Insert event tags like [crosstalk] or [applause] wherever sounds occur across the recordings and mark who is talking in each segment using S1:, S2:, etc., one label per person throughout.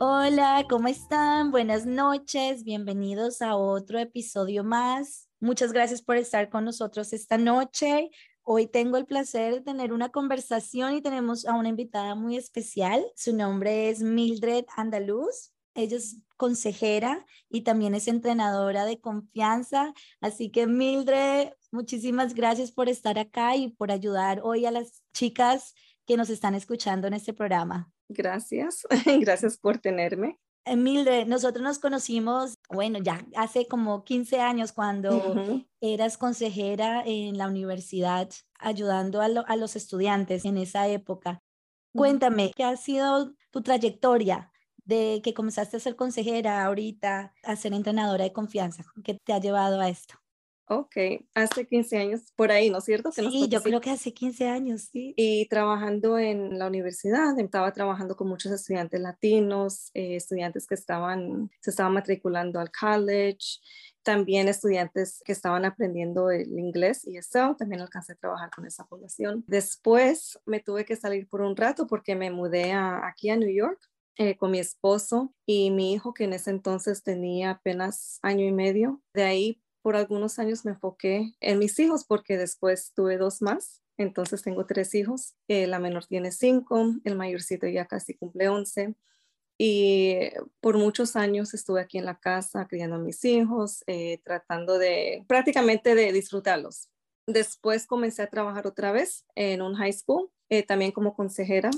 S1: Hola, ¿cómo están? Buenas noches, bienvenidos a otro episodio más. Muchas gracias por estar con nosotros esta noche. Hoy tengo el placer de tener una conversación y tenemos a una invitada muy especial. Su nombre es Mildred Andaluz. Ella es consejera y también es entrenadora de confianza. Así que Mildred, muchísimas gracias por estar acá y por ayudar hoy a las chicas que nos están escuchando en este programa.
S2: Gracias, [laughs] gracias por tenerme.
S1: Mildred, nosotros nos conocimos, bueno, ya hace como 15 años cuando eras consejera en la universidad, ayudando a, los estudiantes en esa época. Cuéntame, ¿qué ha sido tu trayectoria de que comenzaste a ser consejera ahorita a ser entrenadora de confianza? ¿Qué te ha llevado a esto?
S2: Ok, hace 15 años por ahí, ¿no es cierto?
S1: sí, yo creo que hace 15 años, sí.
S2: Y trabajando en la universidad, estaba trabajando con muchos estudiantes latinos, eh, estudiantes que estaban, se estaban matriculando al college, también estudiantes que estaban aprendiendo el inglés y eso, también alcancé a trabajar con esa población. Después me tuve que salir por un rato porque me mudé aquí a New York eh, con mi esposo y mi hijo, que en ese entonces tenía apenas año y medio. De ahí por algunos años me enfoqué en mis hijos porque después tuve dos más. Entonces tengo tres hijos. Eh, la menor tiene cinco, el mayorcito ya casi cumple once. Y por muchos años estuve aquí en la casa criando a mis hijos, eh, tratando de prácticamente de disfrutarlos. Después comencé a trabajar otra vez en un high school, eh, también como consejera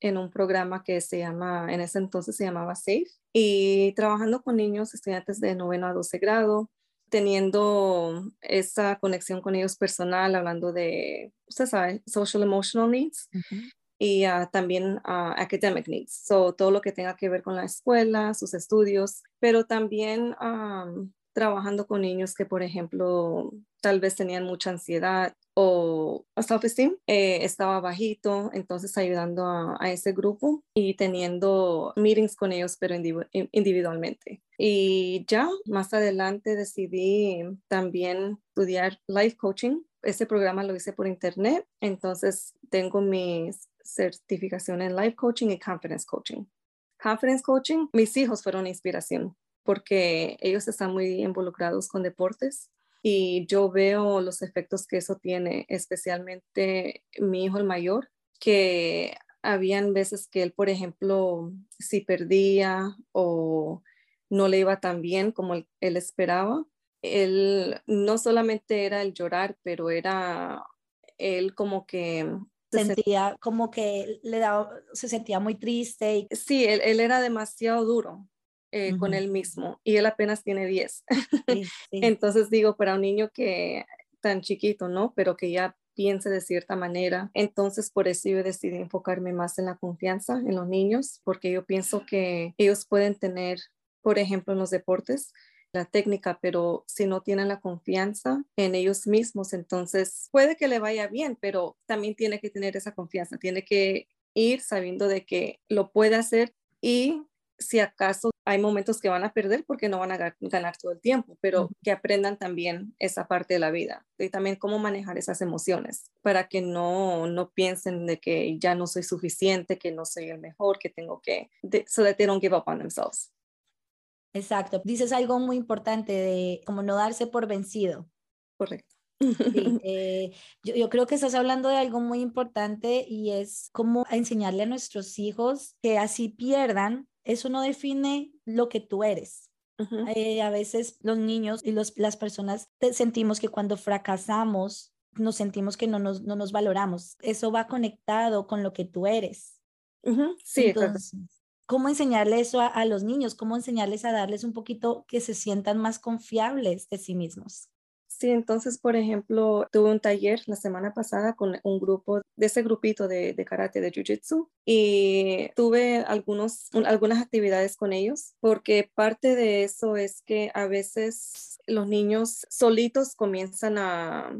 S2: en un programa que se llama, en ese entonces se llamaba SAFE, y trabajando con niños, estudiantes de noveno a 12 grado, teniendo esa conexión con ellos personal, hablando de, usted sabe, social emotional needs y ah, también uh, academic needs, so, todo lo que tenga que ver con la escuela, sus estudios, pero también trabajando con niños que, por ejemplo, tal vez tenían mucha ansiedad o self-esteem eh, estaba bajito, entonces ayudando a, ese grupo y teniendo meetings con ellos, pero individualmente. Y ya más adelante decidí también estudiar life coaching. Ese programa lo hice por internet, entonces tengo mi certificación en life coaching y confidence coaching. Confidence coaching, mis hijos fueron inspiración porque ellos están muy involucrados con deportes y yo veo los efectos que eso tiene, especialmente mi hijo el mayor, que habían veces que él, por ejemplo, si perdía o no le iba tan bien como él, esperaba, él no solamente era el llorar, pero era él como que
S1: sentía como que le daba, se sentía muy triste.
S2: Y... Sí, él, él, era demasiado duro. Eh, con él mismo y él apenas tiene 10. [laughs] Entonces digo, para un niño que tan chiquito, ¿no? Pero que ya piense de cierta manera. Entonces, por eso yo decidí enfocarme más en la confianza en los niños, porque yo pienso que ellos pueden tener, por ejemplo, en los deportes, la técnica, pero si no tienen la confianza en ellos mismos, entonces puede que le vaya bien, pero también tiene que tener esa confianza, tiene que ir sabiendo de que lo puede hacer y si acaso hay momentos que van a perder porque no van a ganar todo el tiempo, pero que aprendan también esa parte de la vida y también cómo manejar esas emociones para que no, no piensen de que ya no soy suficiente, que no soy el mejor, que tengo que, so that they don't give up on themselves.
S1: Exacto. Dices algo muy importante de como no darse por vencido.
S2: Correcto. [laughs]
S1: Eh, yo, yo, creo que estás hablando de algo muy importante y es cómo enseñarle a nuestros hijos que así pierdan, eso no define lo que tú eres. Eh, a veces los niños y los, las personas sentimos que cuando fracasamos nos sentimos que no nos, no nos valoramos. Eso va conectado con lo que tú eres.
S2: Sí,
S1: Entonces, ¿Cómo enseñarle eso a, a, los niños? ¿Cómo enseñarles a darles un poquito que se sientan más confiables de sí mismos?
S2: Sí, entonces, por ejemplo, tuve un taller la semana pasada con un grupo, de ese grupito de, de karate, de jiu-jitsu, y tuve algunos, algunas actividades con ellos, porque parte de eso es que a veces los niños solitos comienzan a,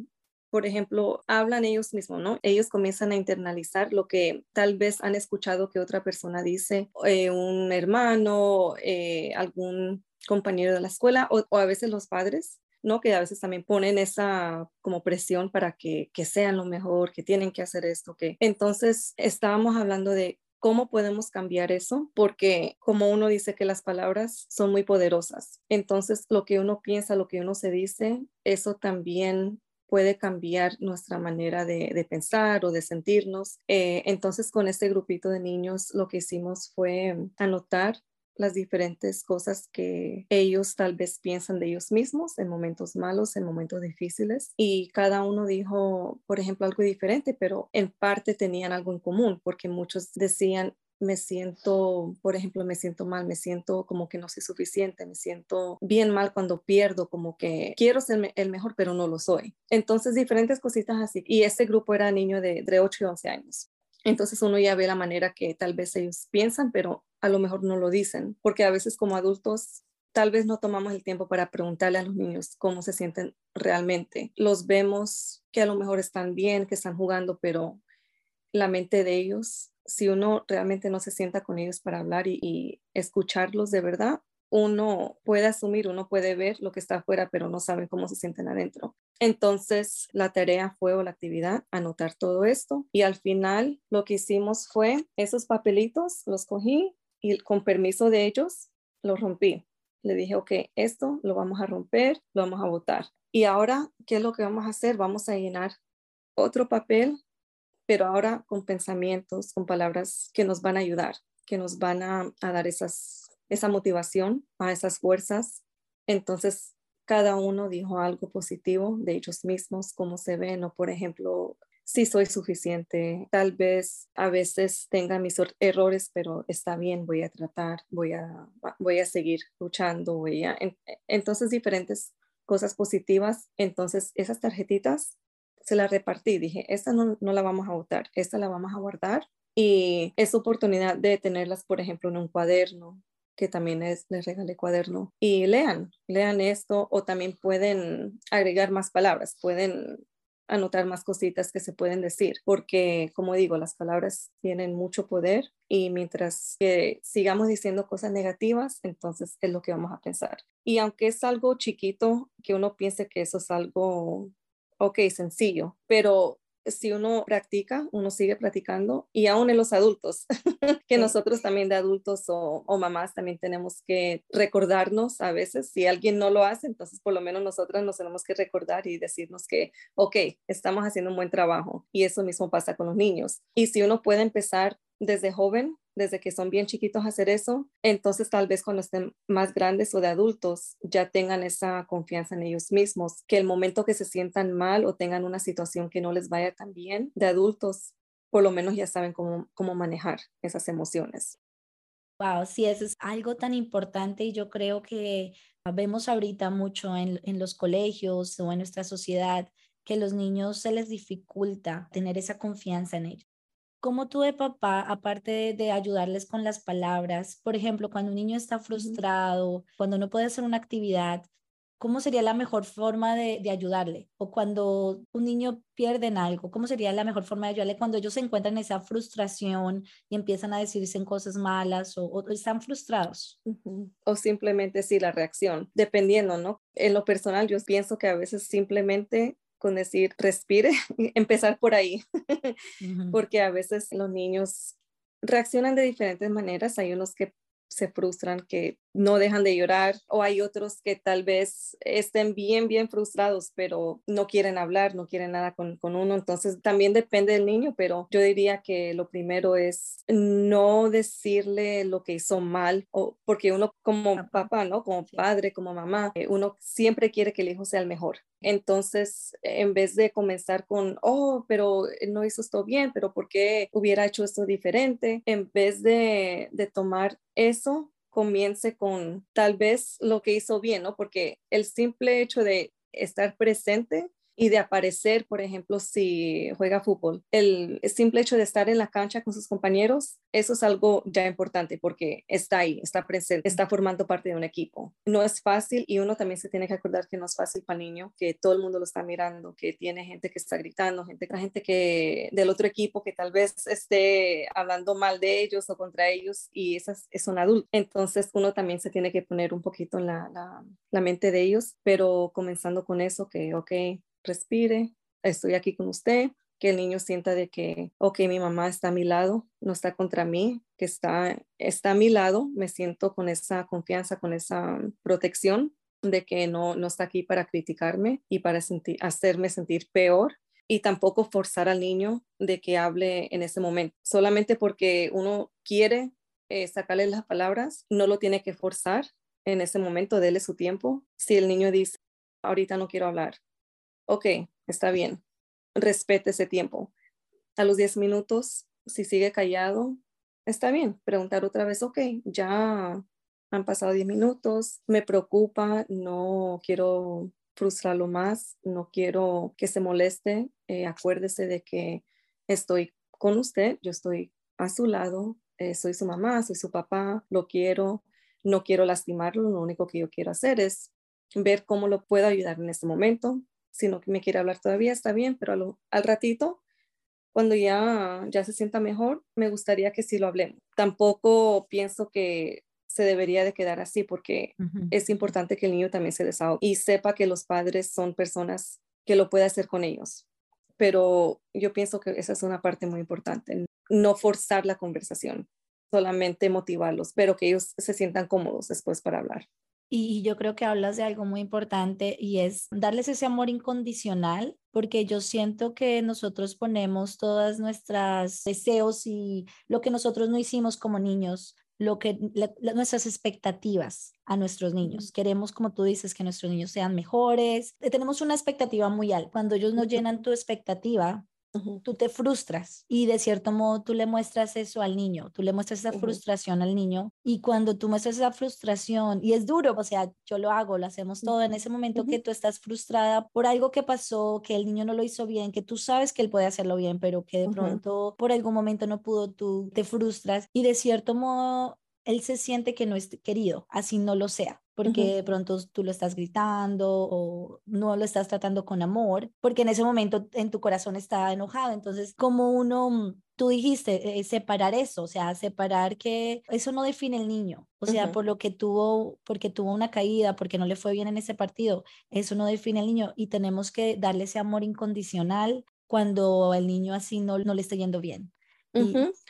S2: por ejemplo, hablan ellos mismos, ¿no? Ellos comienzan a internalizar lo que tal vez han escuchado que otra persona dice, eh, un hermano, eh, algún compañero de la escuela o, a veces los padres Que a veces también ponen esa como presión para que, que sean lo mejor, que tienen que hacer esto, que entonces estábamos hablando de ¿Cómo podemos cambiar eso? Porque como uno dice que las palabras son muy poderosas, entonces lo que uno piensa, lo que uno se dice, eso también puede cambiar nuestra manera de, pensar o de sentirnos. Eh, entonces con este grupito de niños lo que hicimos fue anotar las diferentes cosas que ellos tal vez piensan de ellos mismos en momentos malos, en momentos difíciles. Y cada uno dijo, por ejemplo, algo diferente, pero en parte tenían algo en común, porque muchos decían, me siento, por ejemplo, me siento mal, me siento como que no soy suficiente, me siento bien mal cuando pierdo, como que quiero ser el mejor, pero no lo soy. Entonces, diferentes cositas así. Y este grupo era niño de, de 8 y 11 años. Entonces uno ya ve la manera que tal vez ellos piensan, pero a lo mejor no lo dicen, porque a veces como adultos tal vez no tomamos el tiempo para preguntarle a los niños cómo se sienten realmente. Los vemos que a lo mejor están bien, que están jugando, pero la mente de ellos, si uno realmente no se sienta con ellos para hablar y, escucharlos de verdad, uno puede asumir, uno puede ver lo que está afuera, pero no sabe cómo se sienten adentro. Entonces, la tarea fue o la actividad, anotar todo esto y al final lo que hicimos fue esos papelitos, los cogí y con permiso de ellos, los rompí. Le dije, ok, esto lo vamos a romper, lo vamos a botar. Y ahora, ¿qué es lo que vamos a hacer? Vamos a llenar otro papel, pero ahora con pensamientos, con palabras que nos van a ayudar, que nos van a, a dar esas esa motivación, a esas fuerzas. Entonces, cada uno dijo algo positivo de ellos mismos, cómo se ven, o por ejemplo, si soy suficiente, tal vez a veces tenga mis errores, pero está bien, voy a tratar, voy a, voy a seguir luchando, voy a... Entonces, diferentes cosas positivas. Entonces, esas tarjetitas se las repartí. Dije, esta no, no la vamos a votar, esta la vamos a guardar y es oportunidad de tenerlas, por ejemplo, en un cuaderno que también es, les regalé cuaderno, y lean, lean esto o también pueden agregar más palabras, pueden anotar más cositas que se pueden decir, porque como digo, las palabras tienen mucho poder y mientras que sigamos diciendo cosas negativas, entonces es lo que vamos a pensar. Y aunque es algo chiquito, que uno piense que eso es algo, ok, sencillo, pero si uno practica, uno sigue practicando y aún en los adultos, [laughs] que nosotros también de adultos o, mamás también tenemos que recordarnos a veces, si alguien no lo hace, entonces por lo menos nosotras nos tenemos que recordar y decirnos que, ok, estamos haciendo un buen trabajo y eso mismo pasa con los niños. Y si uno puede empezar desde joven, desde que son bien chiquitos hacer eso, entonces tal vez cuando estén más grandes o de adultos ya tengan esa confianza en ellos mismos, que el momento que se sientan mal o tengan una situación que no les vaya tan bien de adultos, por lo menos ya saben cómo, cómo manejar esas emociones.
S1: Wow, sí, eso es algo tan importante y yo creo que vemos ahorita mucho en, en los colegios o en nuestra sociedad que los niños se les dificulta tener esa confianza en ellos. ¿Cómo tú de papá, aparte de, ayudarles con las palabras, por ejemplo, cuando un niño está frustrado, cuando no puede hacer una actividad, ¿cómo sería la mejor forma de, ayudarle? O cuando un niño pierde en algo, ¿cómo sería la mejor forma de ayudarle cuando ellos se encuentran en esa frustración y empiezan a decirse cosas malas o, están frustrados?
S2: O simplemente sí, la reacción, dependiendo, ¿no? En lo personal, yo pienso que a veces simplemente con decir respire, [laughs] empezar por ahí, porque a veces los niños reaccionan de diferentes maneras. Hay unos que se frustran, que no dejan de llorar, o hay otros que tal vez estén bien, bien frustrados, pero no quieren hablar, no quieren nada con, con, uno. Entonces también depende del niño, pero yo diría que lo primero es no decirle lo que hizo mal, o porque uno como papá, ¿no? Como padre, como mamá, eh, uno siempre quiere que el hijo sea el mejor. Entonces, en vez de comenzar con, oh, pero no hizo esto bien, pero ¿por qué hubiera hecho esto diferente? En vez de, de tomar eso, comience con tal vez lo que hizo bien, ¿no? Porque el simple hecho de estar presente y de aparecer, por ejemplo, si juega fútbol. El simple hecho de estar en la cancha con sus compañeros, eso es algo ya importante porque está ahí, está presente, está formando parte de un equipo. No es fácil y uno también se tiene que acordar que no es fácil para el niño, que todo el mundo lo está mirando, que tiene gente que está gritando, gente, gente que del otro equipo que tal vez esté hablando mal de ellos o contra ellos y esas es un adulto. Entonces uno también se tiene que poner un poquito en la, la, la mente de ellos, pero comenzando con eso, que, ok, respire, estoy aquí con usted, que el niño sienta de que, ok, mi mamá está a mi lado, no está contra mí, que está, está a mi lado, me siento con esa confianza, con esa protección de que no, no está aquí para criticarme y para sentir, hacerme sentir peor y tampoco forzar al niño de que hable en ese momento. Solamente porque uno quiere eh, sacarle las palabras, no lo tiene que forzar en ese momento, déle su tiempo. Si el niño dice, ahorita no quiero hablar, ok, está bien, respete ese tiempo. A los 10 minutos, si sigue callado, está bien, preguntar otra vez, ok, ya han pasado 10 minutos, me preocupa, no quiero frustrarlo más, no quiero que se moleste, eh, acuérdese de que estoy con usted, yo estoy a su lado, eh, soy su mamá, soy su papá, lo quiero, no quiero lastimarlo, lo único que yo quiero hacer es ver cómo lo puedo ayudar en este momento, si no me quiere hablar todavía, está bien, pero al ratito, cuando ya, ya se sienta mejor, me gustaría que sí lo hablemos. Tampoco pienso que se debería de quedar así porque es importante que el niño también se desahogue y sepa que los padres son personas que lo puede hacer con ellos. Pero yo pienso que esa es una parte muy importante, no forzar la conversación, solamente motivarlos, pero que ellos se sientan cómodos después para hablar.
S1: Y yo creo que hablas de algo muy importante y es darles ese amor incondicional, porque yo siento que nosotros ponemos todas nuestras deseos y lo que nosotros no hicimos como niños, lo que nuestras expectativas a nuestros niños. Queremos, como tú dices, que nuestros niños sean mejores. Tenemos una expectativa muy alta. Cuando ellos no llenan tu expectativa, tú te frustras y de cierto modo tú le muestras eso al niño, tú le muestras esa frustración al niño y cuando tú muestras esa frustración, y es duro, o sea, yo lo hago, lo hacemos todo en ese momento que tú estás frustrada por algo que pasó, que el niño no lo hizo bien, que tú sabes que él puede hacerlo bien, pero que de pronto por algún momento no pudo, tú te frustras y de cierto modo él se siente que no es querido, así no lo sea porque de pronto tú lo estás gritando o no lo estás tratando con amor, porque en ese momento en tu corazón está enojado. Entonces, como uno, mm, tú dijiste, eh, separar eso, o sea, separar que eso no define el niño, o sea, por lo que tuvo, porque tuvo una caída, porque no le fue bien en ese partido, eso no define el niño. Y tenemos que darle ese amor incondicional cuando el niño así no, no le está yendo bien.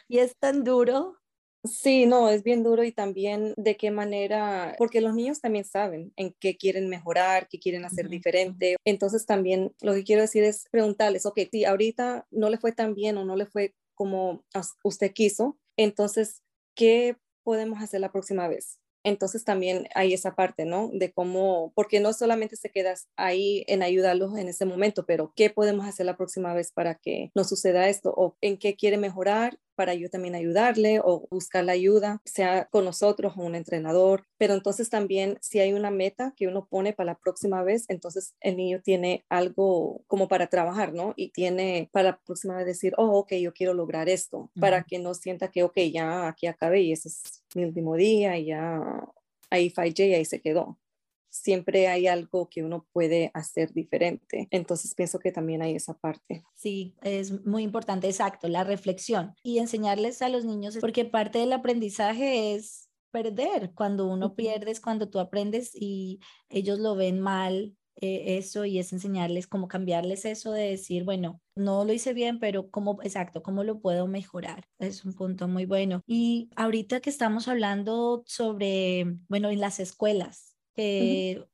S1: y es tan duro
S2: Sí, no, es bien duro y también de qué manera, porque los niños también saben en qué quieren mejorar, qué quieren hacer diferente. Entonces también lo que quiero decir es preguntarles, ok, si ahorita no le fue tan bien o no le fue como usted quiso, entonces, ¿qué podemos hacer la próxima vez? Entonces también hay esa parte, ¿no? De cómo, porque no solamente se quedas ahí en ayudarlos en ese momento, pero ¿qué podemos hacer la próxima vez para que no suceda esto? ¿O en qué quiere mejorar para yo también ayudarle o buscar la ayuda, sea con nosotros o un entrenador. Pero entonces también si hay una meta que uno pone para la próxima vez, entonces el niño tiene algo como para trabajar, ¿no? Y tiene para la próxima vez decir, oh, ok, yo quiero lograr esto, para que no sienta que, ok, ya aquí acabé y ese es mi último día y ya ahí fallé y ahí se quedó siempre hay algo que uno puede hacer diferente. Entonces pienso que también hay esa parte.
S1: Sí, es muy importante, exacto, la reflexión y enseñarles a los niños, porque parte del aprendizaje es perder. Cuando uno pierde es cuando tú aprendes y ellos lo ven mal. Eh, eso y es enseñarles cómo cambiarles eso de decir, bueno, no lo hice bien, pero cómo, exacto, cómo lo puedo mejorar. Es un punto muy bueno. Y ahorita que estamos hablando sobre, bueno, en las escuelas,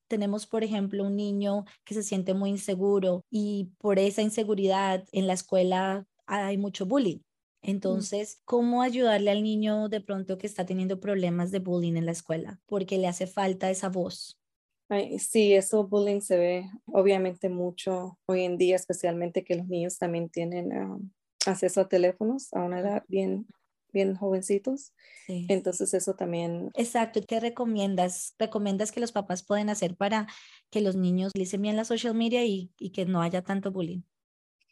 S1: tenemos, por ejemplo, un niño que se siente muy inseguro y por esa inseguridad en la escuela hay mucho bullying. Mm. Entonces, ¿cómo ayudarle al niño de pronto que está teniendo problemas de bullying en la escuela? Porque le hace falta esa voz.
S2: Sí, eso bullying se ve obviamente mucho hoy en día, especialmente que los niños también tienen ah, acceso a teléfonos a una edad bien, bien jovencitos. Entonces eso también.
S1: Exacto. ¿Qué recomiendas? ¿Recomiendas que los papás pueden hacer para que los niños utilicen bien la social media y, y que no haya tanto bullying?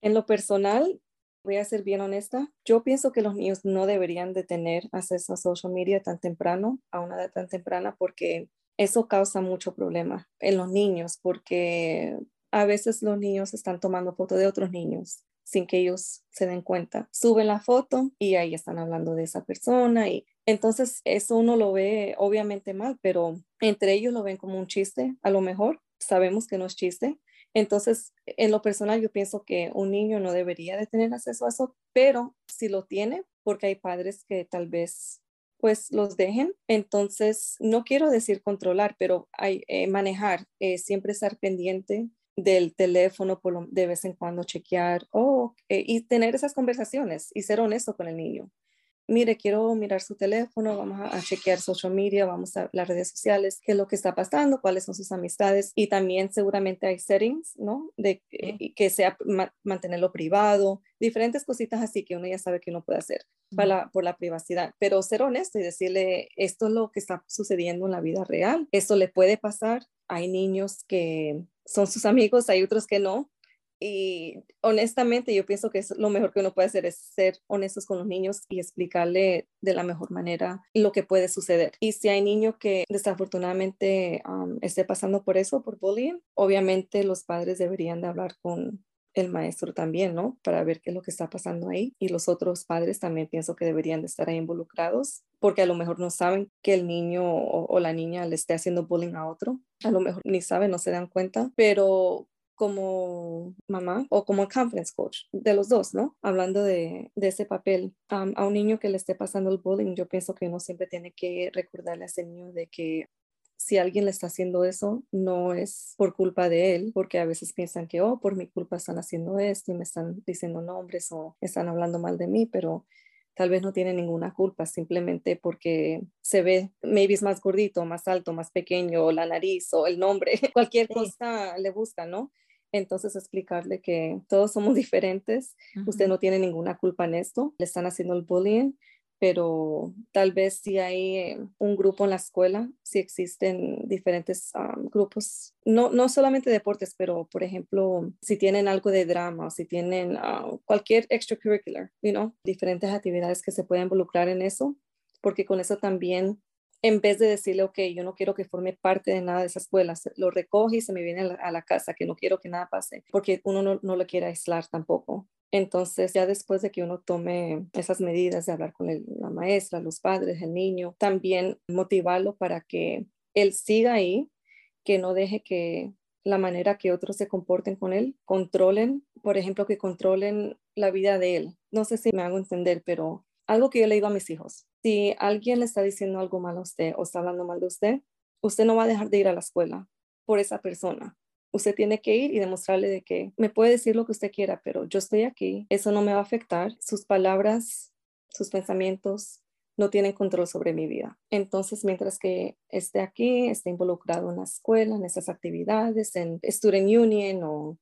S2: En lo personal, voy a ser bien honesta, yo pienso que los niños no deberían de tener acceso a social media tan temprano, a una edad tan temprana, porque eso causa mucho problema en los niños, porque a veces los niños están tomando fotos de otros niños sin que ellos se den cuenta. Suben la foto y ahí están hablando de esa persona y entonces eso uno lo ve obviamente mal, pero entre ellos lo ven como un chiste, a lo mejor sabemos que no es chiste. Entonces, en lo personal, yo pienso que un niño no debería de tener acceso a eso, pero si lo tiene, porque hay padres que tal vez pues los dejen. Entonces, no quiero decir controlar, pero hay, eh, manejar, eh, siempre estar pendiente del teléfono de vez en cuando chequear oh, eh, y tener esas conversaciones y ser honesto con el niño mire, quiero mirar su teléfono, vamos a, chequear social media, vamos a las redes sociales, qué es lo que está pasando, cuáles son sus amistades y también seguramente hay settings, ¿no? De que sea mantenerlo privado, diferentes cositas así que uno ya sabe que uno puede hacer para por la privacidad, pero ser honesto y decirle esto es lo que está sucediendo en la vida real, esto le puede pasar, hay niños que son sus amigos, hay otros que no, y honestamente, yo pienso que es lo mejor que uno puede hacer es ser honestos con los niños y explicarle de la mejor manera lo que puede suceder. Y si hay niño que desafortunadamente esté pasando por eso, por bullying, obviamente los padres deberían de hablar con el maestro también, ¿no? Para ver qué es lo que está pasando ahí. Y los otros padres también pienso que deberían de estar ahí involucrados, porque a lo mejor no saben que el niño o, o la niña le esté haciendo bullying a otro. A lo mejor ni saben, no se dan cuenta, pero como mamá o como conference coach, de los dos, ¿no? Hablando de, ese papel a un niño que le esté pasando el bullying, yo pienso que uno siempre tiene que recordarle a ese niño de que si alguien le está haciendo eso, no es por culpa de él, porque a veces piensan que, oh, por mi culpa están haciendo esto y me están diciendo nombres o están hablando mal de mí, pero tal vez no tiene ninguna culpa, simplemente porque se ve, maybe es más gordito, más alto, más pequeño, o la nariz o el nombre, [laughs] cualquier cosa le busca, ¿no? Entonces explicarle que todos somos [laughs] diferentes, usted no tiene ninguna culpa en esto, le están haciendo el bullying, pero tal vez si hay eh, un grupo en la escuela, si existen diferentes ah, grupos, no, no solamente deportes, pero por ejemplo, si tienen algo de drama o si tienen ah, cualquier extracurricular, you diferentes actividades que se pueden involucrar en eso, porque con eso también en vez de decirle, ok, yo no quiero que forme parte de nada de esa escuela, lo recoge y se me viene a la, casa, que no quiero que nada pase, porque uno no, no, lo quiere aislar tampoco. Entonces, ya después de que uno tome esas medidas de hablar con la maestra, los padres, el niño, también motivarlo para que él siga ahí, que no deje que la manera que otros se comporten con él, controlen, por ejemplo, que controlen la vida de él. No sé si me hago entender, pero algo que yo le digo a mis hijos, si alguien le está diciendo algo mal a usted o está hablando mal de usted, usted no va a dejar de ir a la escuela por esa persona. Usted tiene que ir y demostrarle de que me puede decir lo que usted quiera, pero yo estoy aquí, eso no me va a afectar. Sus palabras, sus pensamientos no tienen control sobre mi vida. Entonces, mientras que esté aquí, esté involucrado en la escuela, en esas actividades, en Student Union o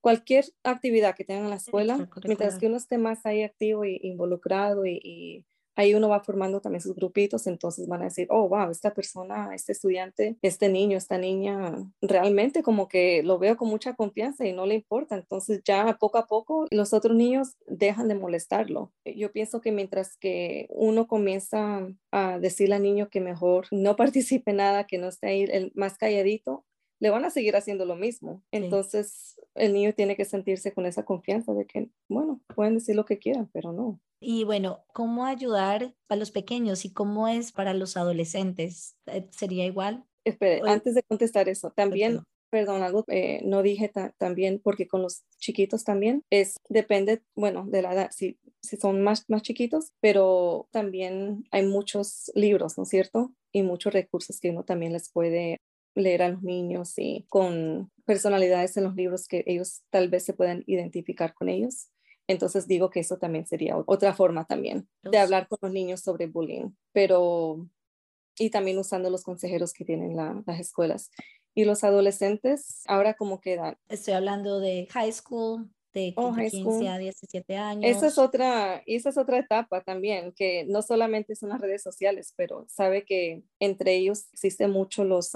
S2: cualquier actividad que tengan en la escuela, mientras que uno esté más ahí activo e involucrado y ahí uno va formando también sus grupitos, entonces van a decir, oh, wow, esta persona, este estudiante, este niño, esta niña, realmente como que lo veo con mucha confianza y no le importa. Entonces ya poco a poco los otros niños dejan de molestarlo. Yo pienso que mientras que uno comienza a decirle al niño que mejor no [laughs] participe nada, que no esté ahí el más calladito, le van a seguir haciendo lo mismo. Entonces, el niño tiene que sentirse con esa confianza de que, bueno, pueden decir lo que quieran, pero no,
S1: y bueno, ¿cómo ayudar a los pequeños y cómo es para los adolescentes? Eh, ¿Sería igual?
S2: Espere, antes de contestar eso, también, perdón, algo eh, no dije también, porque con los chiquitos también es, depende, bueno, de la edad, si, si son más, más chiquitos, pero también hay muchos libros, ¿no es cierto? Y muchos recursos que uno también les puede leer a los niños y con personalidades en los libros que ellos tal vez se puedan identificar con ellos. Entonces digo que eso también sería otra forma también de hablar con los niños sobre bullying, pero y también usando los consejeros que tienen las escuelas. Y los adolescentes, ahora cómo quedan?
S1: Estoy hablando de high school, de, 15 a 17 años.
S2: Esa es, otra, esa es otra etapa también, que no solamente son las redes sociales, pero sabe que entre ellos existen mucho los,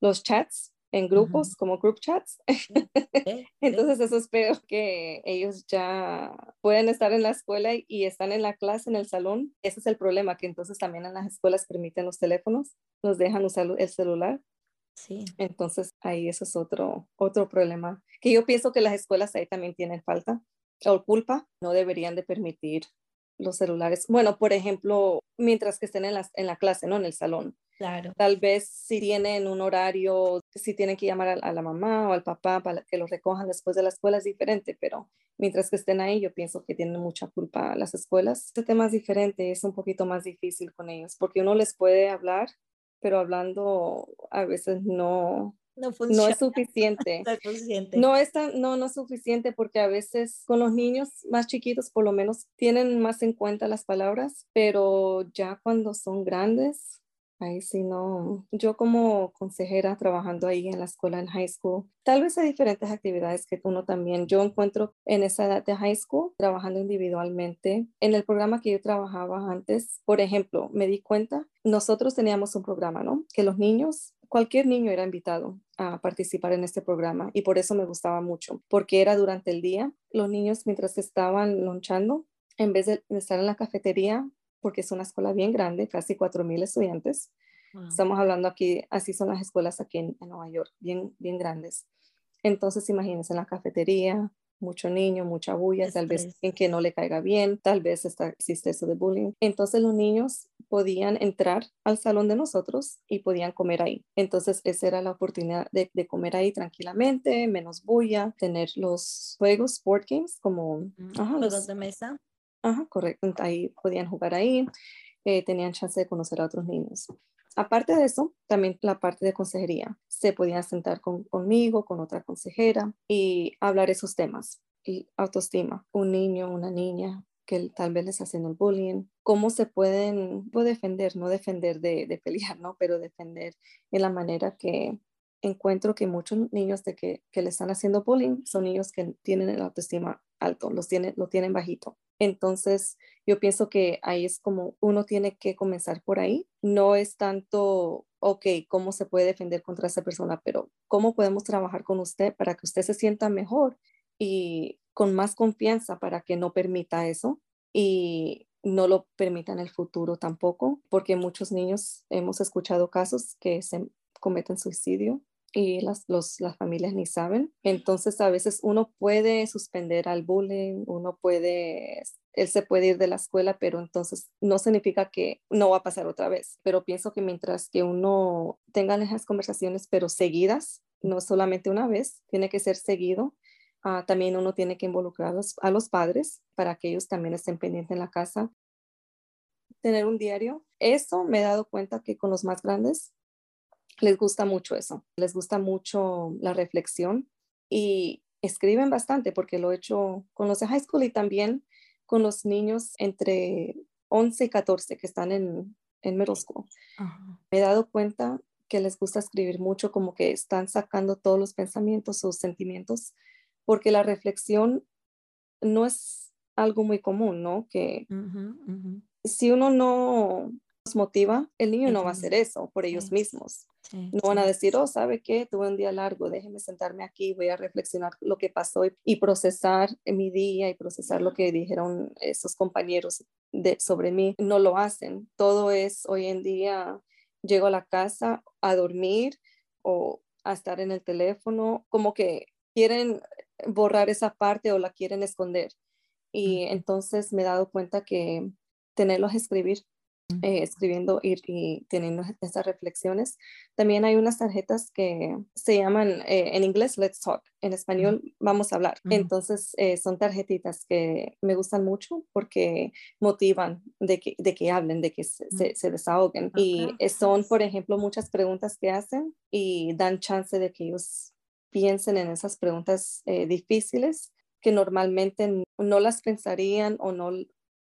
S2: los chats en grupos, como group chats. [laughs] Entonces eso espero que ellos ya pueden estar en la escuela y están en la clase, en el salón. Ese es el problema, que entonces también en las escuelas permiten los teléfonos, nos dejan usar el celular.
S1: Sí.
S2: Entonces ahí eso es otro, otro problema, que yo pienso que las escuelas ahí también tienen falta o culpa, no deberían de permitir los celulares. Bueno, por ejemplo, mientras que estén en la, en la clase, ¿no? En el salón.
S1: Claro.
S2: Tal vez si tienen un horario, si tienen que llamar a, la mamá o al papá para que los recojan después de la escuela es diferente, pero mientras que estén ahí, yo pienso que tienen mucha culpa las escuelas. Este tema es diferente, es un poquito más difícil con ellos, porque uno les puede hablar, pero hablando a veces no,
S1: no,
S2: no, es [laughs] suficiente. No es, no, no es suficiente porque a veces con los niños más chiquitos por lo menos tienen más en cuenta las palabras, pero ya cuando son grandes, ahí sí no. Yo como consejera trabajando ahí en la escuela en high school, tal vez hay diferentes actividades que uno también, yo encuentro en esa edad de high school, trabajando individualmente. En el programa que yo trabajaba antes, por ejemplo, me di cuenta, nosotros teníamos un programa, ¿no? Que los niños cualquier niño era invitado a participar en este programa y por eso me gustaba mucho, porque era durante el día. Los niños mientras estaban lonchando, en vez de estar en la cafetería, porque es una escuela bien grande, casi 4.000 estudiantes. Estamos hablando aquí, así son las escuelas aquí en, en, Nueva York, bien, bien grandes. Entonces, imagínense en la cafetería, mucho niño, mucha bulla, tal vez en que no le caiga bien, tal vez está, existe eso de bullying. Entonces los niños podían entrar al salón de nosotros y podían comer ahí. Entonces esa era la oportunidad de, de comer ahí tranquilamente, menos bulla, tener los juegos, board games, como
S1: juegos de mesa.
S2: Ajá, correcto. Ahí podían jugar ahí, eh, tenían chance de conocer a otros niños. Aparte de eso, también la parte de consejería. Se podían sentar conmigo, con otra consejera y hablar esos temas. Y autoestima, un niño, una niña que tal vez les haciendo el bullying, cómo se pueden defender, no defender de, de, pelear, ¿no? Pero defender en la manera que encuentro que muchos niños de que, que le están haciendo bullying son niños que tienen el autoestima alto, los tienen, lo tienen bajito. Entonces, yo pienso que ahí es como uno tiene que comenzar por ahí. No es tanto, ok, ¿cómo se puede defender contra esa persona? Pero ¿cómo podemos trabajar con usted para que usted se sienta mejor y con más confianza para que no permita eso? Y no lo permita en el futuro tampoco, porque muchos niños hemos escuchado casos que se cometen suicidio y las, las familias ni saben. Entonces a veces uno puede suspender al bullying, uno puede, él se puede ir de la escuela, pero entonces no significa que no va a pasar otra vez. Pero pienso que mientras que uno tenga esas conversaciones, pero seguidas, no solamente una vez, tiene que ser seguido. Ah, también uno tiene que involucrar a los, a los padres para que ellos también estén pendientes en la casa. Tener un diario. Eso me he dado cuenta que con los más grandes les gusta mucho eso, les gusta mucho la reflexión y escriben bastante porque lo he hecho con los de high school y también con los niños entre 11 y 14 que están en, en middle school. Me he dado cuenta que les gusta escribir mucho, como que están sacando todos los pensamientos, sus sentimientos, porque la reflexión no es algo muy común, ¿no? Que si uno no los motiva, el niño no va a hacer eso por ellos mismos no van a decir, oh, ¿sabe qué? Tuve un día largo, déjeme sentarme aquí, voy a reflexionar lo que pasó y, procesar mi día y procesar lo que dijeron esos compañeros de, sobre mí. No lo hacen. Todo es hoy en día, llego a la casa a dormir o a estar en el teléfono, como que quieren borrar esa parte o la quieren esconder. Y entonces me he dado cuenta que tenerlos a escribir eh, escribiendo y, teniendo estas reflexiones. También hay unas tarjetas que se llaman eh, en inglés Let's Talk, en español vamos a hablar. Entonces eh, son tarjetitas que me gustan mucho porque motivan de que, de que hablen, de que se, se, desahoguen. Y son, por ejemplo, muchas preguntas que hacen y dan chance de que ellos piensen en esas preguntas difíciles que normalmente no las pensarían o no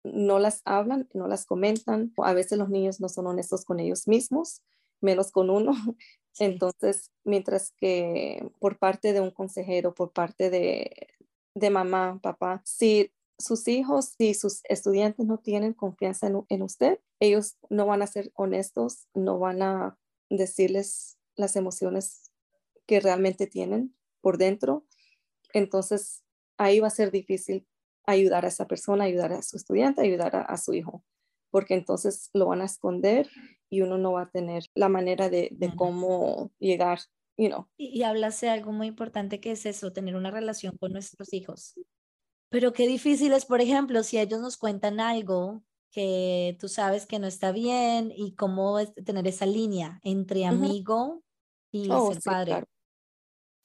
S2: no las hablan, no las comentan. A veces los niños no son honestos con ellos mismos, menos con uno. [laughs] Entonces, mientras que por parte de un consejero, por parte de, de mamá, papá, si sus hijos, si sus estudiantes no tienen confianza en, en, usted, ellos no van a ser honestos, no van a decirles las emociones que realmente tienen por dentro. Entonces, ahí va a ser difícil ayudar a esa persona, ayudar a su estudiante, ayudar a, su hijo, porque entonces lo van a esconder y uno no va a tener la manera de, de cómo llegar, you know.
S1: Y, y hablas de algo muy importante que es eso, tener una relación con nuestros hijos. Pero qué difícil es, por ejemplo, si ellos nos cuentan algo que tú sabes que no está bien y cómo es tener esa línea entre amigo y
S2: Oh,
S1: ser
S2: sí,
S1: padre.
S2: claro.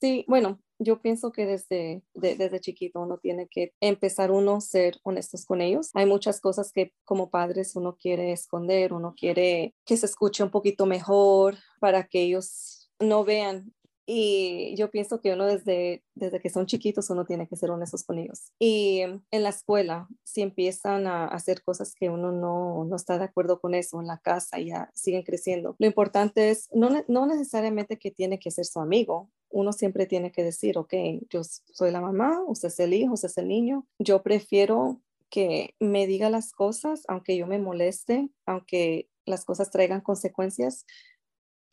S2: Sí, bueno, yo pienso que desde, de- desde chiquito uno tiene que empezar uno a ser honestos con ellos. Hay muchas cosas que como padres uno quiere esconder, uno quiere que se escuche un poquito mejor para que ellos no vean. Y yo pienso que uno desde, desde que son chiquitos uno tiene que ser honestos con ellos. Y en la escuela, si empiezan a hacer cosas que uno no, no está de acuerdo con eso en la casa, ya siguen creciendo. Lo importante es no, no necesariamente que tiene que ser su amigo. Uno siempre tiene que decir, ok, yo soy la mamá, usted es el hijo, usted es el niño. Yo prefiero que me diga las cosas, aunque yo me moleste, aunque las cosas traigan consecuencias,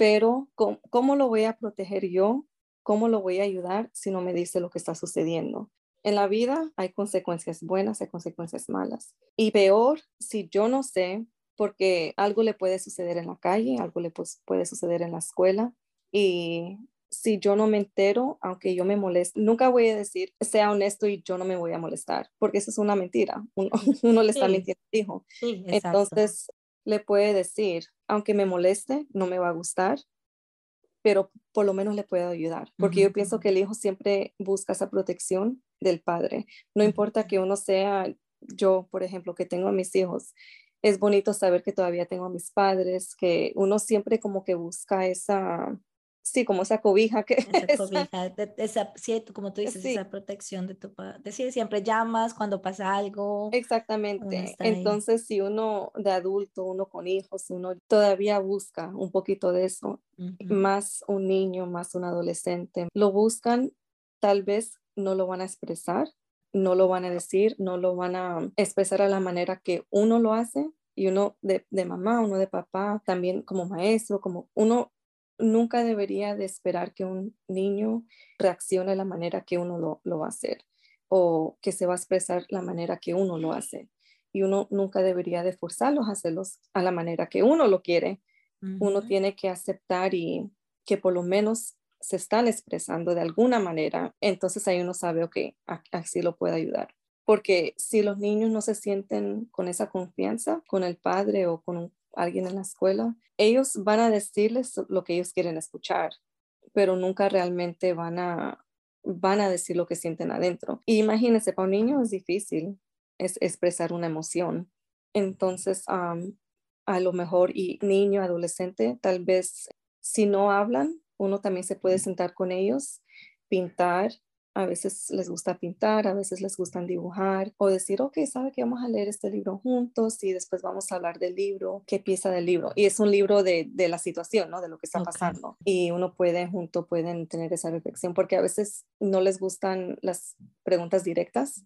S2: pero ¿cómo, cómo lo voy a proteger yo? ¿Cómo lo voy a ayudar si no me dice lo que está sucediendo? En la vida hay consecuencias buenas, hay consecuencias malas. Y peor si yo no sé, porque algo le puede suceder en la calle, algo le puede suceder en la escuela. Y si yo no me entero, aunque yo me moleste, nunca voy a decir, sea honesto y yo no me voy a molestar, porque eso es una mentira. Uno, [laughs] uno le está
S1: Sí.
S2: mintiendo hijo.
S1: Sí.
S2: Entonces, le puede decir, aunque me moleste, no me va a gustar, pero por lo menos le puedo ayudar, porque yo pienso que el hijo siempre busca esa protección del padre. No importa que uno sea, yo, por ejemplo, que tengo a mis hijos, es bonito saber que todavía tengo a mis padres, que uno siempre como que busca esa, sí, como esa cobija que...
S1: Esa [laughs] cobija, de- esa, sí, como tú dices,
S2: Sí.
S1: esa protección de tu padre. Sí, siempre llamas cuando pasa algo.
S2: Exactamente. Entonces, si uno de adulto, uno con hijos, uno todavía busca un poquito de eso,
S1: Ujú.
S2: más un niño, más un adolescente, lo buscan, tal vez no lo van a expresar, no lo van a decir, no lo van a expresar a la manera que uno lo hace y uno de, de mamá, uno de papá, también como maestro, como uno nunca debería de esperar que un niño reaccione de la manera que uno lo, lo va a hacer o que se va a expresar la manera que uno lo hace. Y uno nunca debería de forzarlos a hacerlos a la manera que uno lo quiere. Uno tiene que aceptar y que por lo menos se están expresando de alguna manera. Entonces ahí uno sabe, ok, así lo puede ayudar. Porque si los niños no se sienten con esa confianza con el padre o con un- alguien en la escuela, ellos van a decirles lo que ellos quieren escuchar, pero nunca realmente van a, van a decir lo que sienten adentro. Y imagínense, para un niño es difícil es expresar una emoción. Entonces, am, a lo mejor, y niño, adolescente, tal vez si no hablan, uno también se puede sentar con ellos, pintar. A veces les gusta pintar, a veces les gustan dibujar o decir, ok, sabe que vamos a leer este libro juntos y después vamos a hablar del libro, qué pieza del libro. Y es un libro de, de la situación, ¿no? De lo que está pasando. Y uno puede, junto, pueden tener esa reflexión porque a veces no les gustan las preguntas directas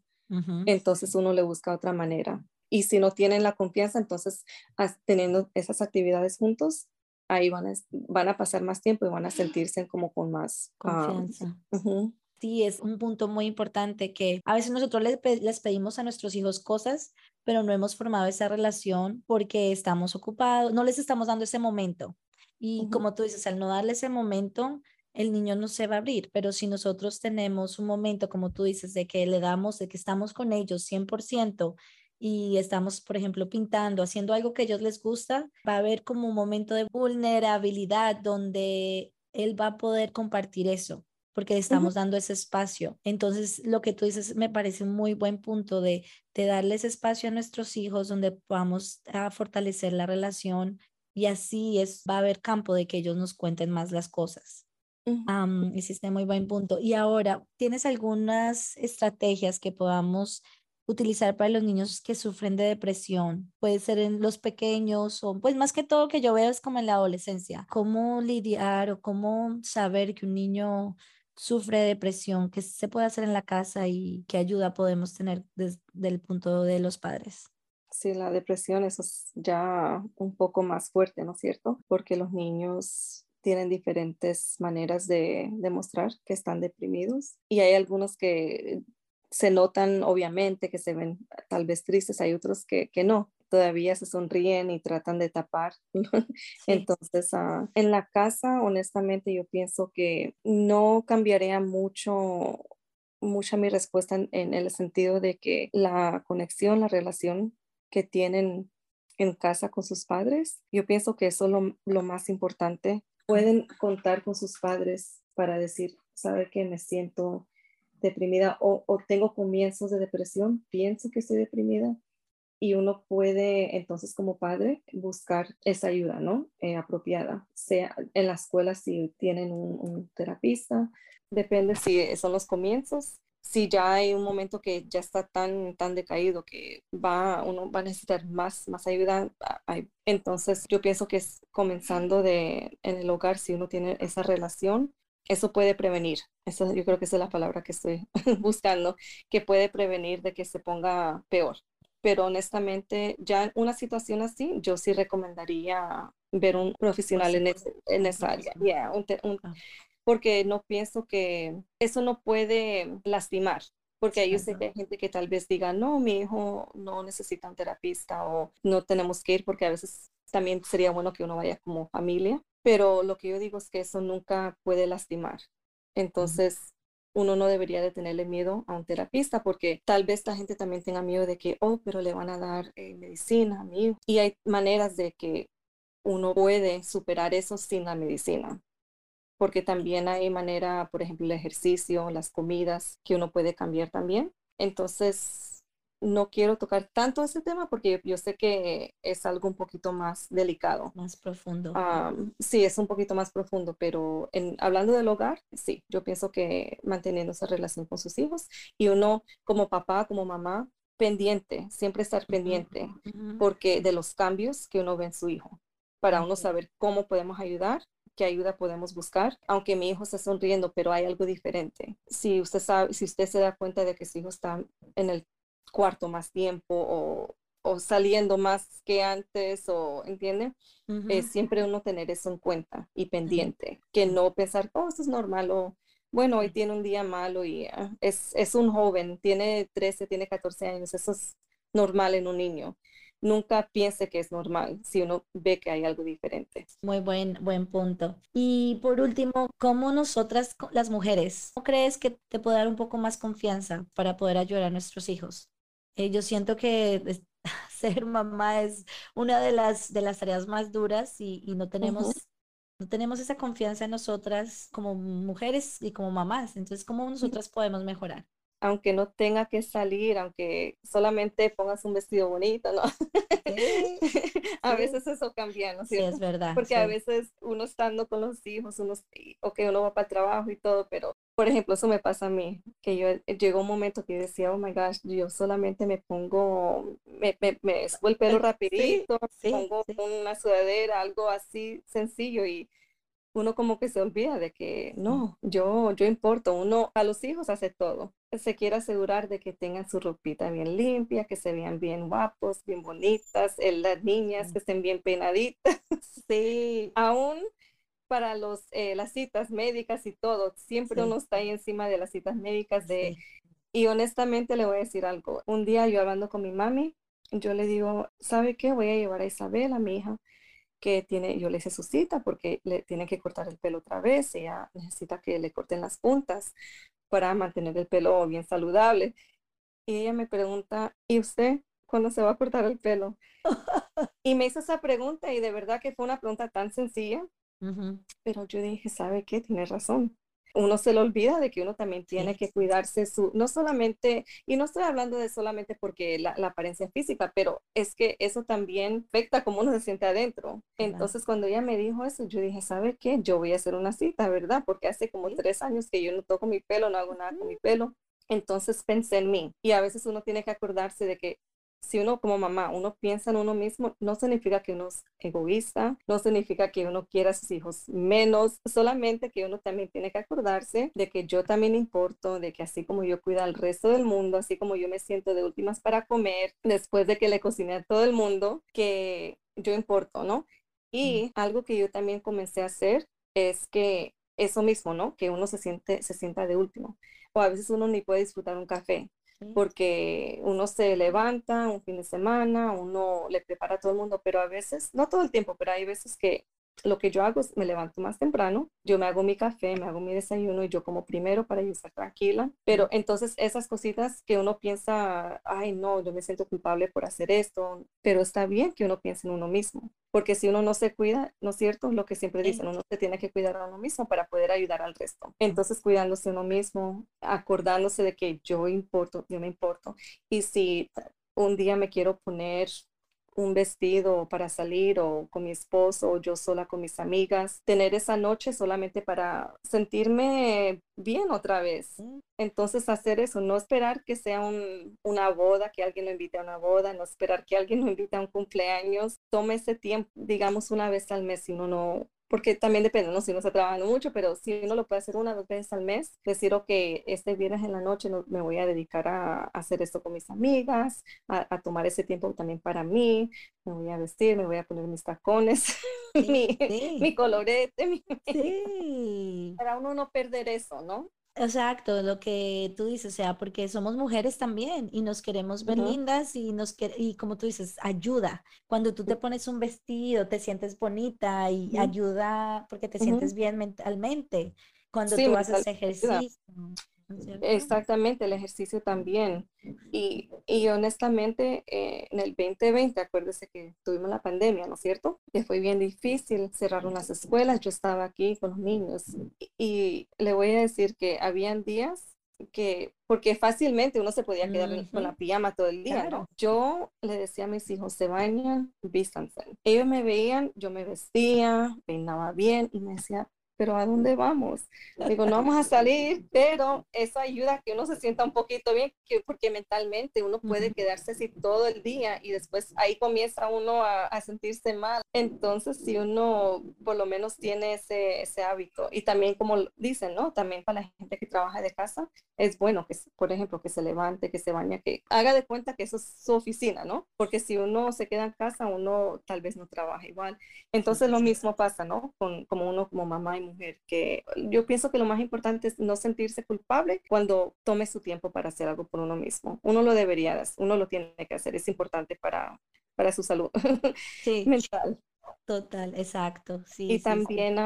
S2: entonces uno le busca otra manera. Y si no tienen la confianza, entonces teniendo esas actividades juntos, ahí van a, van a pasar más tiempo y van a sentirse como con más ah,
S1: Confianza. Sí, es un punto muy importante que a veces nosotros les, pe- les pedimos a nuestros hijos cosas, pero no hemos formado esa relación porque estamos ocupados, no les estamos dando ese momento. Y como tú dices, al no darle ese momento, el niño no se va a abrir, pero si nosotros tenemos un momento, como tú dices, de que le damos, de que estamos con ellos 100% y estamos, por ejemplo, pintando, haciendo algo que a ellos les gusta, va a haber como un momento de vulnerabilidad donde él va a poder compartir eso porque estamos dando ese espacio. Entonces, lo que tú dices me parece un muy buen punto de, de darles espacio a nuestros hijos donde podamos ah, fortalecer la relación y así es, va a haber campo de que ellos nos cuenten más las cosas.
S2: ujú.
S1: Um, hiciste muy buen punto. Y ahora, ¿tienes algunas estrategias que podamos utilizar para los niños que sufren de depresión? Puede ser en los pequeños o pues más que todo que yo veo es como en la adolescencia. ¿Cómo lidiar o cómo saber que un niño sufre depresión, ¿qué se puede hacer en la casa y qué ayuda podemos tener desde el punto de los padres?
S2: Sí, la depresión eso es ya un poco más fuerte, ¿no es cierto? Porque los niños tienen diferentes maneras de demostrar que están deprimidos y hay algunos que se notan obviamente que se ven tal vez tristes, hay otros que, que no, todavía se sonríen y tratan de tapar. [laughs] Entonces, uh, en la casa, honestamente, yo pienso que no cambiaría mucho mucha mi respuesta en, en, el sentido de que la conexión, la relación que tienen en casa con sus padres, yo pienso que eso es lo, lo más importante. Pueden contar con sus padres para decir, sabe que me siento deprimida o, o tengo comienzos de depresión, pienso que estoy deprimida, y uno puede entonces como padre buscar esa ayuda, ¿no? Eh, apropiada, sea en la escuela si tienen un, terapista, depende si son los comienzos, si ya hay un momento que ya está tan, tan decaído que va, uno va a necesitar más, más ayuda, entonces yo pienso que es comenzando de, en el hogar, si uno tiene esa relación, eso puede prevenir. Eso, yo creo que esa es la palabra que estoy [laughs] buscando, que puede prevenir de que se ponga peor pero honestamente ya en una situación así, yo sí recomendaría ver un profesional en, en esa área, ah. porque no pienso que eso no puede lastimar, porque ahí sé que hay gente que tal vez diga, no, mi hijo no necesita un terapista o no tenemos que ir, porque a veces también sería bueno que uno vaya como familia, pero lo que yo digo es que eso nunca puede lastimar. Entonces, uno no debería de tenerle miedo a un terapista porque tal vez la gente también tenga miedo de que, oh, pero le van a dar eh, medicina a mí. Y hay maneras de que uno puede superar eso sin la medicina. Porque también hay manera, por ejemplo, el ejercicio, las comidas que uno puede cambiar también. Entonces, no quiero tocar tanto ese tema porque yo sé que es algo un poquito más delicado.
S1: Más profundo.
S2: sí, es un poquito más profundo, pero en, hablando del hogar, sí, yo pienso que manteniendo esa relación con sus hijos y uno como papá, como mamá, pendiente, siempre estar pendiente, porque de los cambios que uno ve en su hijo, para uno saber cómo podemos ayudar qué ayuda podemos buscar, aunque mi hijo esté sonriendo, pero hay algo diferente. Si usted sabe, si usted se da cuenta de que su hijo está en el cuarto más tiempo o, o saliendo más que antes o, ¿entiende? es siempre uno tener eso en cuenta y pendiente, que no pensar, oh, eso es normal o, bueno, hoy tiene un día malo y ah, es, es un joven, tiene 13, tiene 14 años, eso es normal en un niño. Nunca piense que es normal si uno ve que hay algo diferente.
S1: Muy buen, buen punto. Y por último, ¿cómo nosotras, las mujeres, ¿no crees que te puede dar un poco más confianza para poder ayudar a nuestros hijos? Eh, yo siento que [laughs] ser mamá es una de las, de las tareas más duras y, no tenemos... No tenemos esa confianza en nosotras como mujeres y como mamás. Entonces, ¿cómo nosotras podemos mejorar?
S2: aunque no tenga que salir, aunque solamente pongas un vestido bonito, ¿no? [laughs] a veces eso cambia, ¿no?
S1: Sí, es verdad.
S2: Porque a veces uno estando con los hijos, uno, ok, uno va para el trabajo y todo, pero por ejemplo, eso me pasa a mí, que yo eh, llegó un momento que decía, oh my gosh, yo solamente me pongo, me, me, me el pelo [laughs] rapidito, pongo una sudadera, algo así sencillo y uno como que se olvida de que no, yo, yo importo, uno a los hijos hace todo. Se quiere asegurar de que tengan su ropita bien limpia, que se vean bien guapos, bien bonitas, las niñas que estén bien peinaditas. Sí, [laughs] aún para los, eh, las citas médicas y todo. Siempre uno está ahí encima de las citas médicas de... Y honestamente le voy a decir algo. Un día yo hablando con mi mami, yo le digo, ¿sabe qué? Voy a llevar a Isabel, a mi hija, que tiene, yo le hice su cita porque le tiene que cortar el pelo otra vez. Ella necesita que le corten las puntas para mantener el pelo bien saludable. Y ella me pregunta, ¿y usted cuándo se va a cortar el pelo? [laughs] y me hizo esa pregunta y de verdad que fue una pregunta tan sencilla pero yo dije, ¿sabe qué? Tiene razón. Uno se le olvida de que uno también tiene que cuidarse su, no solamente, y no estoy hablando de solamente porque la, apariencia física, pero es que eso también afecta cómo uno se siente adentro. Entonces, cuando ella me dijo eso, yo dije, ¿sabe qué? Yo voy a hacer una cita, ¿verdad? Porque hace como tres años que yo no toco mi pelo, no hago nada con mi pelo. Entonces pensé en mí. Y a veces uno tiene que acordarse de que si uno como mamá, uno piensa en uno mismo, no significa que uno es egoísta, no significa que uno quiera a sus hijos menos, solamente que uno también tiene que acordarse de que yo también importo, de que así como yo cuido al resto del mundo, así como yo me siento de últimas para comer, después de que le cociné a todo el mundo, que yo importo, ¿no? Y algo que yo también comencé a hacer es que eso mismo, ¿no? Que uno se siente, se sienta de último. O a veces uno ni puede disfrutar un café porque uno se levanta un fin de semana, uno le prepara a todo el mundo, pero a veces, no todo el tiempo, pero hay veces que lo que yo hago es me levanto más temprano, yo me hago mi café, me hago mi desayuno y yo como primero para yo estar tranquila. Pero entonces esas cositas que uno piensa, ay no, yo me siento culpable por hacer esto, pero está bien que uno piense en uno mismo, porque si uno no se cuida, ¿no es cierto? Lo que siempre dicen, uno se tiene que cuidar a uno mismo para poder ayudar al resto. Entonces cuidándose uno mismo, acordándose de que yo importo, yo me importo. Y si un día me quiero poner un vestido para salir o con mi esposo o yo sola con mis amigas, tener esa noche solamente para sentirme bien otra vez. Mm. Entonces hacer eso, no esperar que sea una boda, que alguien lo invite a una boda, no esperar que alguien lo invite a un cumpleaños, tome ese tiempo, digamos una vez al mes si uno no, porque también depende, ¿no? Si uno está trabajando mucho, pero si uno lo puede hacer una o dos veces al mes, decir, ok, este viernes en la noche me voy a dedicar a, hacer esto con mis amigas, a, tomar ese tiempo también para mí, me voy a vestir, me voy a poner mis tacones, [laughs] mi, mi, colorete, mi... [laughs] Sí. para uno no perder eso, ¿no?
S1: Exacto, lo que tú dices, o sea, porque somos mujeres también y nos queremos ver lindas y nos y como tú dices, ayuda. Cuando tú te pones un vestido, te sientes bonita y ayuda porque te sientes bien mentalmente. Cuando tú haces ejercicio.
S2: Exactamente, el ejercicio también. Y, y honestamente, eh, en el 2020, acuérdese que tuvimos la pandemia, ¿no es cierto? Que fue bien difícil, cerraron las escuelas, yo estaba aquí con los niños y, le voy a decir que habían días que, porque fácilmente uno se podía quedar con la pijama todo el día, ¿no? Yo le decía a mis hijos, se bañan, vístanse. Ellos me veían, yo me vestía, peinaba bien y me decía, pero ¿a dónde vamos? Digo, no vamos a [laughs] salir, pero eso ayuda a que uno se sienta un poquito bien, que, porque mentalmente uno puede quedarse así todo el día y después ahí comienza uno a, a, sentirse mal. Entonces, si uno por lo menos tiene ese, ese hábito, y también como dicen, ¿no? También para la gente que trabaja de casa, es bueno que, por ejemplo, que se levante, que se bañe, que haga de cuenta que eso es su oficina, ¿no? Porque si uno se queda en casa, uno tal vez no trabaja igual. Entonces, lo mismo pasa, ¿no? Con, como uno como mamá y mujer, que yo pienso que lo más importante es no sentirse culpable cuando tome su tiempo para hacer algo por uno mismo. Uno lo debería, uno lo tiene que hacer, es importante para, para su salud [laughs] mental.
S1: Total, exacto. Sí,
S2: y también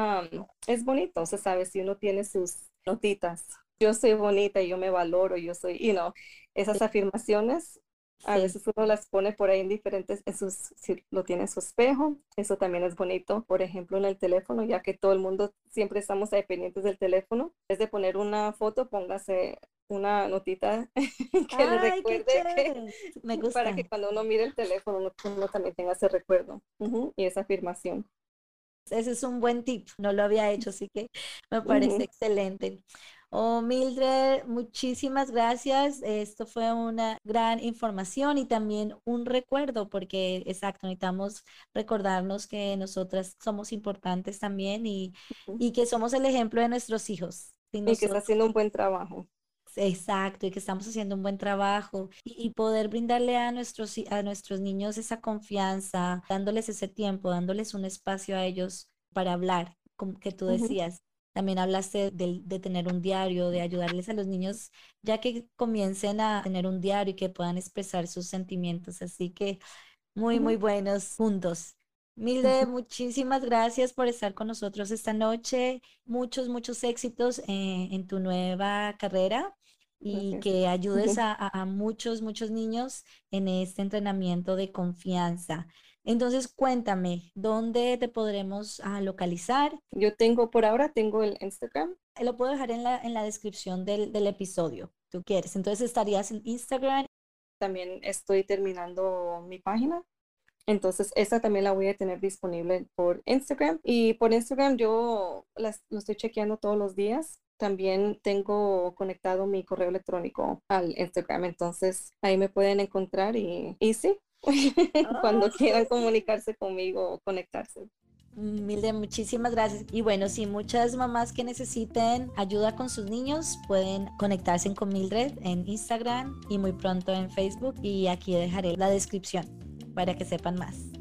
S2: es bonito, se sabe, si uno tiene sus notitas, yo soy bonita, yo me valoro, yo soy, you know, esas afirmaciones a veces uno las pone por ahí en diferentes, esos, si lo tiene en su espejo, eso también es bonito. Por ejemplo, en el teléfono, ya que todo el mundo siempre estamos ahí pendientes del teléfono, es de poner una foto, póngase una notita [laughs] que le recuerde que, Me gusta. [laughs] para que cuando uno mire el teléfono uno, también tenga ese recuerdo y esa afirmación.
S1: Ese es un buen tip, no lo había hecho, así que me parece excelente. Oh, Mildred, muchísimas gracias. Esto fue una gran información y también un recuerdo, porque exacto, necesitamos recordarnos que nosotras somos importantes también y, y que somos el ejemplo de nuestros hijos.
S2: y que está haciendo un buen trabajo.
S1: Exacto, y que estamos haciendo un buen trabajo y, poder brindarle a nuestros, a nuestros niños esa confianza, dándoles ese tiempo, dándoles un espacio a ellos para hablar, como que tú decías, también hablaste de, tener un diario, de ayudarles a los niños ya que comiencen a tener un diario y que puedan expresar sus sentimientos. Así que muy, muy buenos juntos. Milde, muchísimas gracias por estar con nosotros esta noche. Muchos, muchos éxitos en, tu nueva carrera y que ayudes a, a, muchos, muchos niños en este entrenamiento de confianza. Entonces, cuéntame, ¿dónde te podremos ah, localizar?
S2: Yo tengo, por ahora, tengo el Instagram.
S1: Lo puedo dejar en la, en la descripción del, del episodio, tú quieres. Entonces, estarías en Instagram.
S2: También estoy terminando mi página. Entonces, esa también la voy a tener disponible por Instagram. Y por Instagram yo las, lo estoy chequeando todos los días también tengo conectado mi correo electrónico al Instagram, entonces ahí me pueden encontrar y, y sí, [laughs] cuando ah, quieran comunicarse conmigo o conectarse.
S1: Milde, muchísimas gracias. Y bueno, si muchas mamás que necesiten ayuda con sus niños pueden conectarse con Mildred en Instagram y muy pronto en Facebook y aquí dejaré la descripción para que sepan más.